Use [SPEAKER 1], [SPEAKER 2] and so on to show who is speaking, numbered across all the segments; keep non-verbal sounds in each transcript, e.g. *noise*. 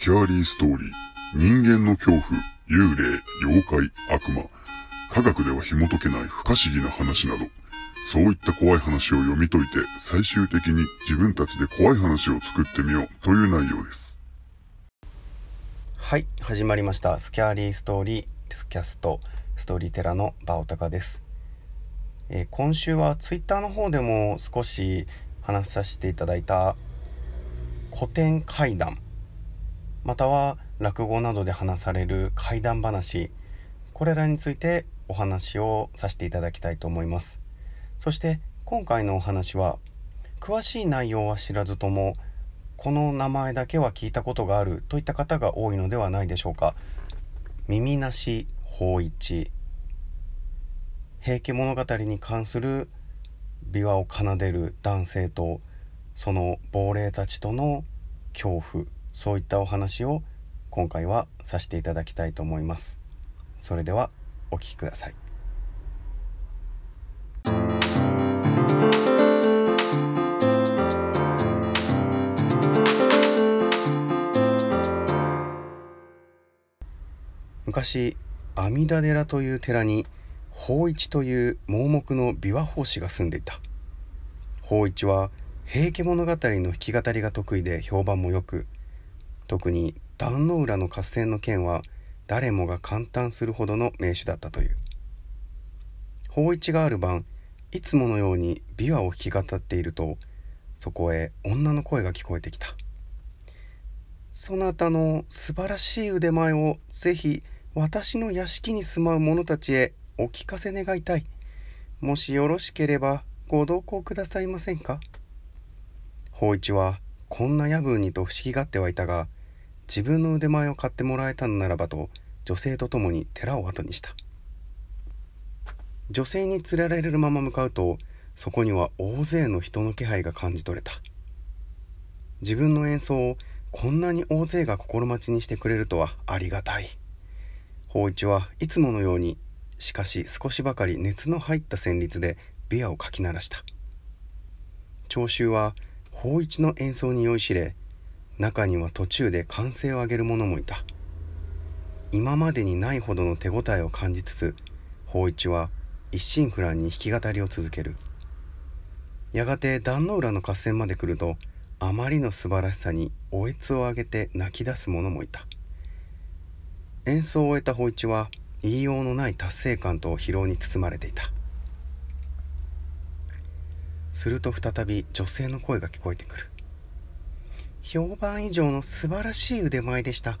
[SPEAKER 1] スキャーリーストーリー、人間の恐怖、幽霊、妖怪、悪魔、科学では紐解けない不可思議な話など、そういった怖い話を読み解いて、最終的に自分たちで怖い話を作ってみよう。という内容です。
[SPEAKER 2] はい。始まりました。スキャーリーストーリースキャスト。ストーリーテラのバオタカです、えー、今週はツイッターの方でも少し話させていただいた古典怪談。または落語などで話される怪談話これらについてお話をさせていただきたいと思います。そして今回のお話は詳しい内容は知らずともこの名前だけは聞いたことがあるといった方が多いのではないでしょうか。耳なし法一。平家物語に関する琵琶を奏でる男性とその亡霊たちとの恐怖。そういったお話を今回はさせていただきたいと思います。それではお聴きください。昔阿弥陀寺という寺に法一という盲目の琵琶法師が住んでいた。法一は平家物語の弾き語りが得意で評判も良く特に壇ノ浦の合戦の件は誰もが感嘆するほどの名手だったという。法一がある晩いつものように琵琶を弾き語っているとそこへ女の声が聞こえてきた。そなたの素晴らしい腕前をぜひ私の屋敷に住まう者たちへお聞かせ願いたい。もしよろしければご同行くださいませんか？法一はこんな夜分にと不思議がってはいたが自分の腕前を買ってもらえたのならばと女性と共に寺を後にした。女性に連れられるまま向かうとそこには大勢の人の気配が感じ取れた。自分の演奏をこんなに大勢が心待ちにしてくれるとはありがたい。法一はいつものようにしかし少しばかり熱の入った旋律で琵琶をかき鳴らした。聴衆は法一の演奏に酔いしれ中には途中で歓声を上げる者もいた。今までにないほどの手応えを感じつつ法一は一心不乱に弾き語りを続ける。やがて壇の浦の合戦まで来るとあまりの素晴らしさにおえつを上げて泣き出す者もいた。演奏を終えた法一は言いようのない達成感と疲労に包まれていた。すると再び女性の声が聞こえてくる。評判以上の素晴らしい腕前でした。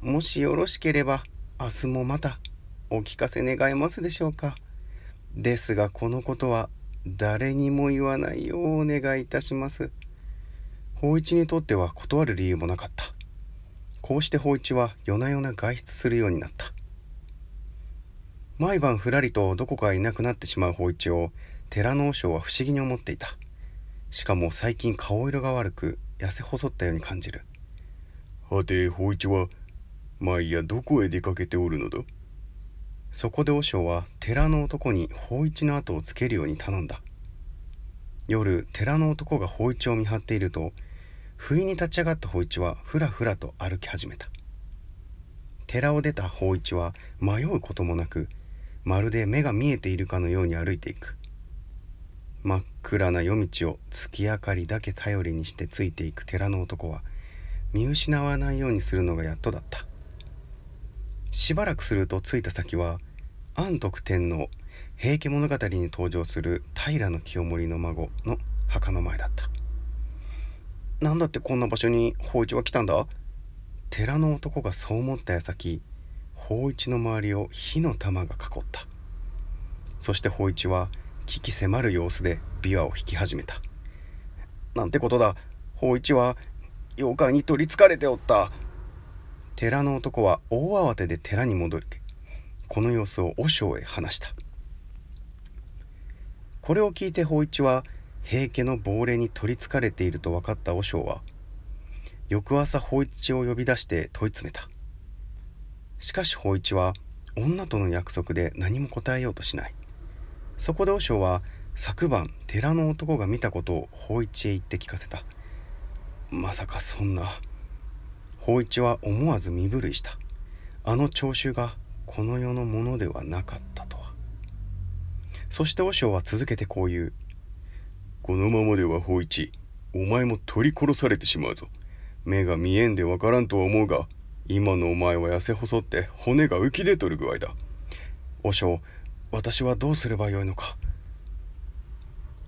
[SPEAKER 2] もしよろしければ明日もまたお聞かせ願えますでしょうか。ですがこのことは誰にも言わないようお願いいたします。法一にとっては断る理由もなかった。こうして法一は夜な夜な外出するようになった。毎晩ふらりとどこかいなくなってしまう法一を寺の和尚は不思議に思っていた。しかも最近顔色が悪く痩せ細ったように感じる。はて法一は毎夜どこへ出かけておるのだ？そこで和尚は寺の男に法一の後をつけるように頼んだ。夜寺の男が法一を見張っていると不意に立ち上がった法一はふらふらと歩き始めた。寺を出た法一は迷うこともなくまるで目が見えているかのように歩いていく。真っ暗な夜道を月明かりだけ頼りにしてついていく寺の男は見失わないようにするのがやっとだった。しばらくすると着いた先は安徳天皇平家物語に登場する平清盛の孫の墓の前だった。なんだってこんな場所に法一は来たんだ？寺の男がそう思った矢先法一の周りを火の玉が囲った。そして法一は危機迫る様子で琵琶を弾き始めた。なんてことだ。法一は妖怪に取りつかれておった。寺の男は大慌てで寺に戻りこの様子を和尚へ話した。これを聞いて法一は平家の亡霊に取りつかれていると分かった和尚は翌朝法一を呼び出して問い詰めた。しかし法一は女との約束で何も答えようとしない。そこで和尚は昨晩寺の男が見たことを法一へ言って聞かせた。まさかそんな。法一は思わず身震いした。あの聴衆がこの世のものではなかったとは。そして和尚は続けてこう言う。
[SPEAKER 3] このままでは法一お前も取り殺されてしまうぞ。目が見えんでわからんとは思うが今のお前は痩せ細って骨が浮き出とる具合だ。
[SPEAKER 2] 和尚私はどうすればよいのか。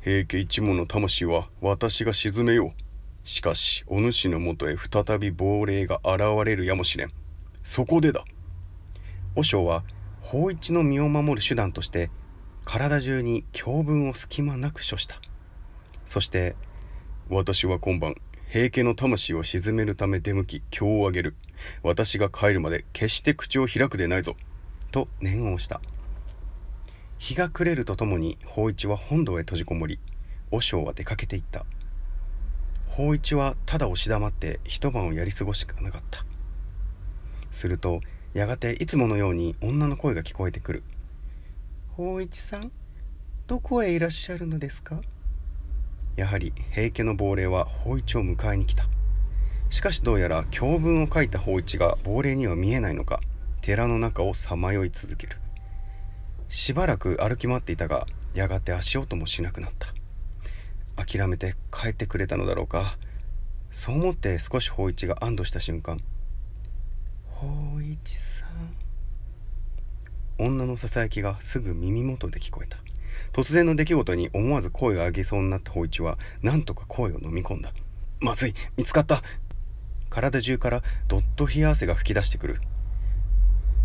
[SPEAKER 3] 平家一門の魂は私が鎮めよう。しかしお主のもとへ再び亡霊が現れるやもしれん。そこでだ。
[SPEAKER 2] 和尚は法一の身を守る手段として体中に教文を隙間なく処した。そして
[SPEAKER 3] 私は今晩平家の魂を鎮めるため出向き今をあげる。私が帰るまで決して口を開くでないぞ。
[SPEAKER 2] と念を押した。日が暮れるとともに法一は本堂へ閉じこもり和尚は出かけていった。法一はただ押し黙って一晩をやり過ごしかなかった。するとやがていつものように女の声が聞こえてくる「法一さんどこへいらっしゃるのですか?」やはり平家の亡霊は法一を迎えに来た。しかしどうやら教文を書いた法一が亡霊には見えないのか寺の中をさまよい続ける。しばらく歩き回っていたがやがて足音もしなくなった。諦めて帰ってくれたのだろうか。そう思って少し法一が安堵した瞬間「法一さん」女のささやきがすぐ耳元で聞こえた。突然の出来事に思わず声を上げそうになった法一は何とか声を飲み込んだ。まずい見つかった。体中からどっと冷や汗が噴き出してくる。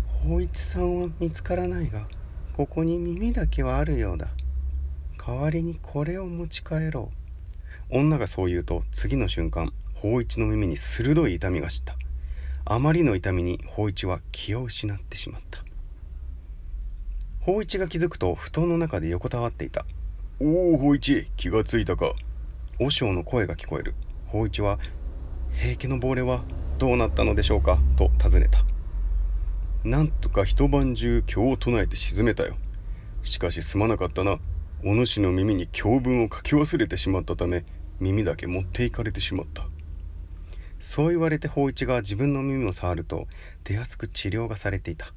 [SPEAKER 2] 法一さんは見つからないがここに耳だけはあるようだ。代わりにこれを持ち帰ろう。女がそう言うと次の瞬間法一の耳に鋭い痛みが知った。あまりの痛みに法一は気を失ってしまった。法一が気づくと布団の中で横たわっていた。
[SPEAKER 3] おお法一気がついたか。
[SPEAKER 2] 和尚の声が聞こえる。法一は平家の亡霊はどうなったのでしょうか？と尋ねた。
[SPEAKER 3] なんとか一晩中経を唱えて沈めたよ。しかしすまなかったな。お主の耳に教文を書き忘れてしまったため耳だけ持っていかれてしまった。
[SPEAKER 2] そう言われて法一が自分の耳を触ると手厚く治療がされていた。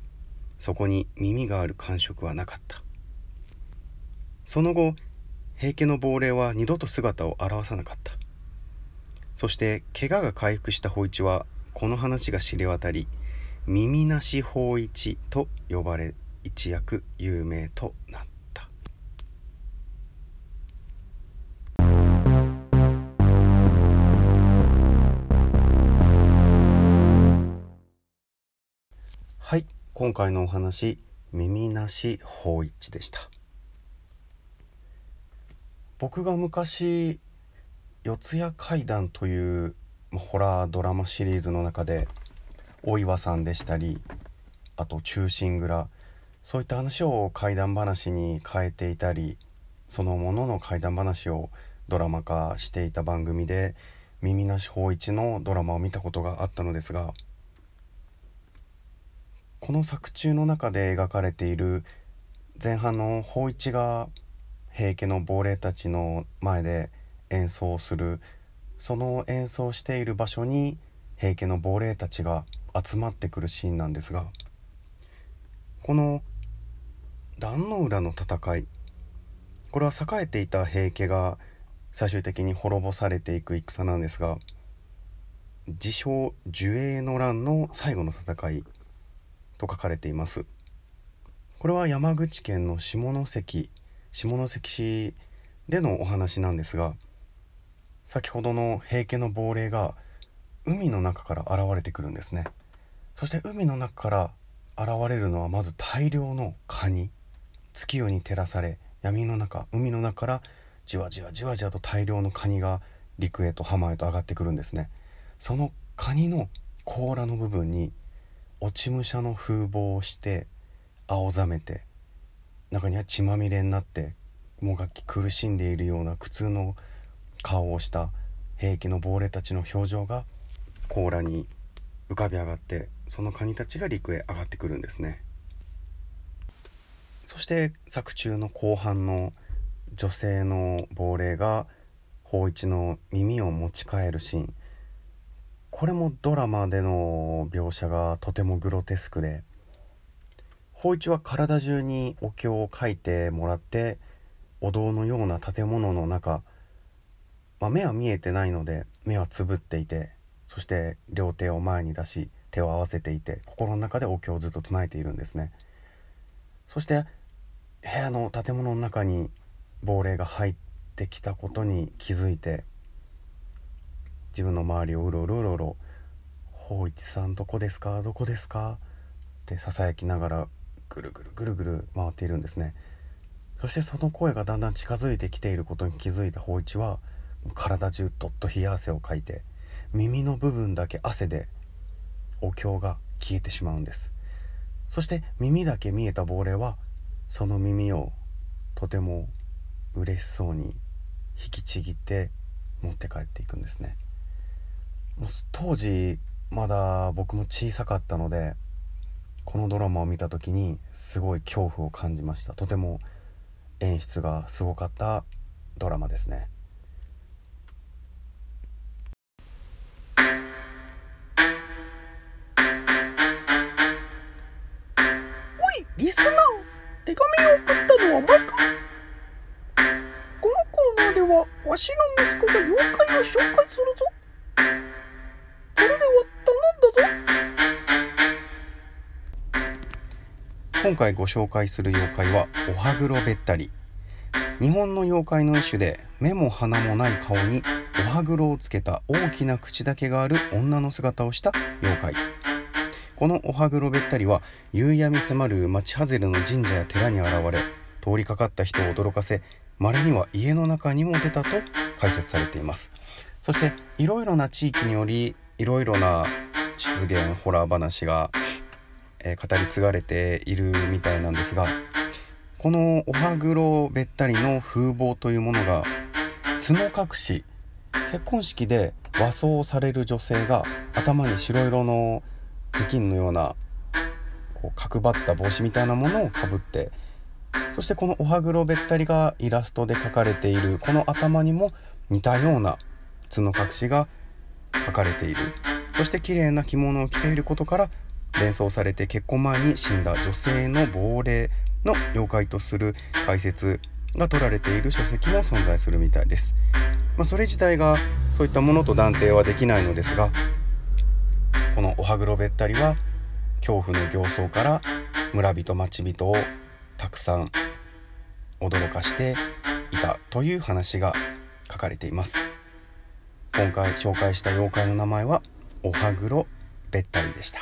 [SPEAKER 2] そこに耳がある感触はなかった。その後平家の亡霊は二度と姿を現さなかった。そして怪我が回復した法一はこの話が知れ渡り耳なし法一と呼ばれ一躍有名となった。はい今回のお話耳なし法一でした。僕が昔四谷怪談というホラードラマシリーズの中で大岩さんでしたりあと「忠臣蔵」そういった話を怪談話に変えていたりそのものの怪談話をドラマ化していた番組で耳なし法一のドラマを見たことがあったのですがこの作中の中で描かれている前半の法一が平家の亡霊たちの前で演奏するその演奏している場所に平家の亡霊たちが集まってくるシーンなんですがこの壇の浦の戦いこれは栄えていた平家が最終的に滅ぼされていく戦なんですが自称寿永の乱の最後の戦いと書かれています。これは山口県の下関下関市でのお話なんですが先ほどの平家の亡霊が海の中から現れてくるんですね。そして海の中から現れるのはまず大量のカニ。月夜に照らされ闇の中海の中からじわじわじわじわと大量のカニが陸へと浜へと上がってくるんですね。そのカニの甲羅の部分に落ち武者の風貌をして青ざめて中には血まみれになってもがき苦しんでいるような苦痛の顔をした平家の亡霊たちの表情が甲羅に浮かび上がってそのカニたちが陸へ上がってくるんですね。そして作中の後半の女性の亡霊が法一の耳を持ち帰るシーン。これもドラマでの描写がとてもグロテスクで芳一は体中にお経を書いてもらってお堂のような建物の中、まあ、目は見えてないので目はつぶっていてそして両手を前に出し手を合わせていて心の中でお経をずっと唱えているんですね。そして部屋の建物の中に亡霊が入ってきたことに気づいて自分の周りをうろうろうろうろ「芳一さんどこですか？どこですか?」ってささやきながらぐるぐるぐるぐる回っているんですね。そしてその声がだんだん近づいてきていることに気づいた芳一は体中どっと冷や汗をかいて耳の部分だけ汗でお経が消えてしまうんです。そして耳だけ見えた亡霊はその耳をとても嬉しそうに引きちぎって持って帰っていくんですね。もう当時まだ僕も小さかったのでこのドラマを見た時にすごい恐怖を感じました。とても演出がすごかったドラマですね。
[SPEAKER 4] リスナー手紙を送ったのはマイクこのコーナーではわしの息子が妖怪を紹介するぞ。それでは頼んだぞ。
[SPEAKER 2] 今回ご紹介する妖怪はおはぐろべったり。日本の妖怪の一種で目も鼻もない顔におはぐろをつけた大きな口だけがある女の姿をした妖怪。このおはぐろべったりは夕闇迫る町外れの神社や寺に現れ通りかかった人を驚かせ稀には家の中にも出たと解説されています。そしていろいろな地域によりいろいろな出現ホラー話が、えー語り継がれているみたいなんですがこのおはぐろべったりの風貌というものが角隠し結婚式で和装される女性が頭に白色の頭巾のようなこう角張った帽子みたいなものをかぶってそしてこのおはぐろべったりがイラストで描かれているこの頭にも似たような角隠しが描かれているそして綺麗な着物を着ていることから連想されて結婚前に死んだ女性の亡霊の妖怪とする解説が取られている書籍も存在するみたいです。まあ、それ自体がそういったものと断定はできないのですがこのおはぐろべったりは恐怖の形相から村人町人をたくさん驚かしていたという話が書かれています。今回紹介した妖怪の名前はおはぐろべったりでした。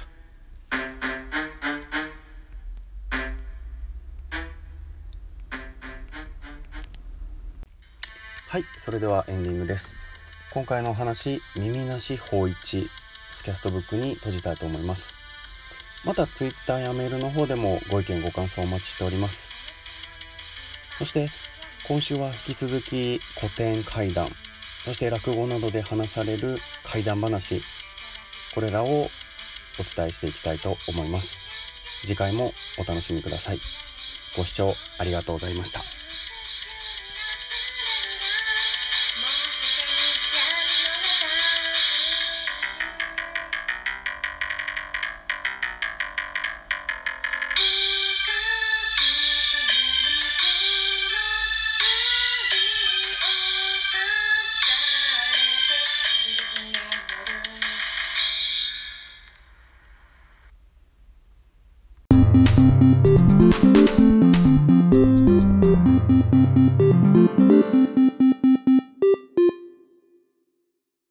[SPEAKER 2] はいそれではエンディングです。今回のお話耳なし法一。スキャストブックに閉じたいと思います。また Twitter やメールの方でもご意見ご感想お待ちしております。そして今週は引き続き古典怪談そして落語などで話される怪談話これらをお伝えしていきたいと思います。次回もお楽しみください。ご視聴ありがとうございました「I *laughs*